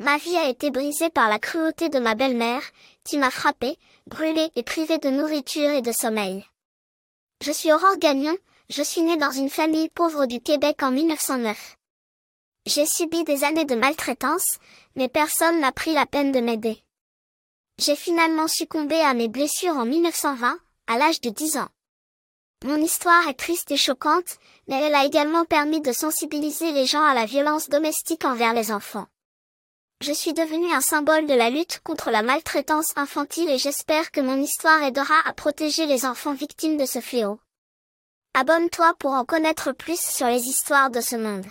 Ma vie a été brisée par la cruauté de ma belle-mère, qui m'a frappé, brûlé et privé de nourriture et de sommeil. Je suis Aurore Gagnon, je suis née dans une famille pauvre du Québec en 1909. J'ai subi des années de maltraitance, mais personne n'a pris la peine de m'aider. J'ai finalement succombé à mes blessures en 1920, à l'âge de 10 ans. Mon histoire est triste et choquante, mais elle a également permis de sensibiliser les gens à la violence domestique envers les enfants. Je suis devenue un symbole de la lutte contre la maltraitance infantile et j'espère que mon histoire aidera à protéger les enfants victimes de ce fléau. Abonne-toi pour en connaître plus sur les histoires de ce monde.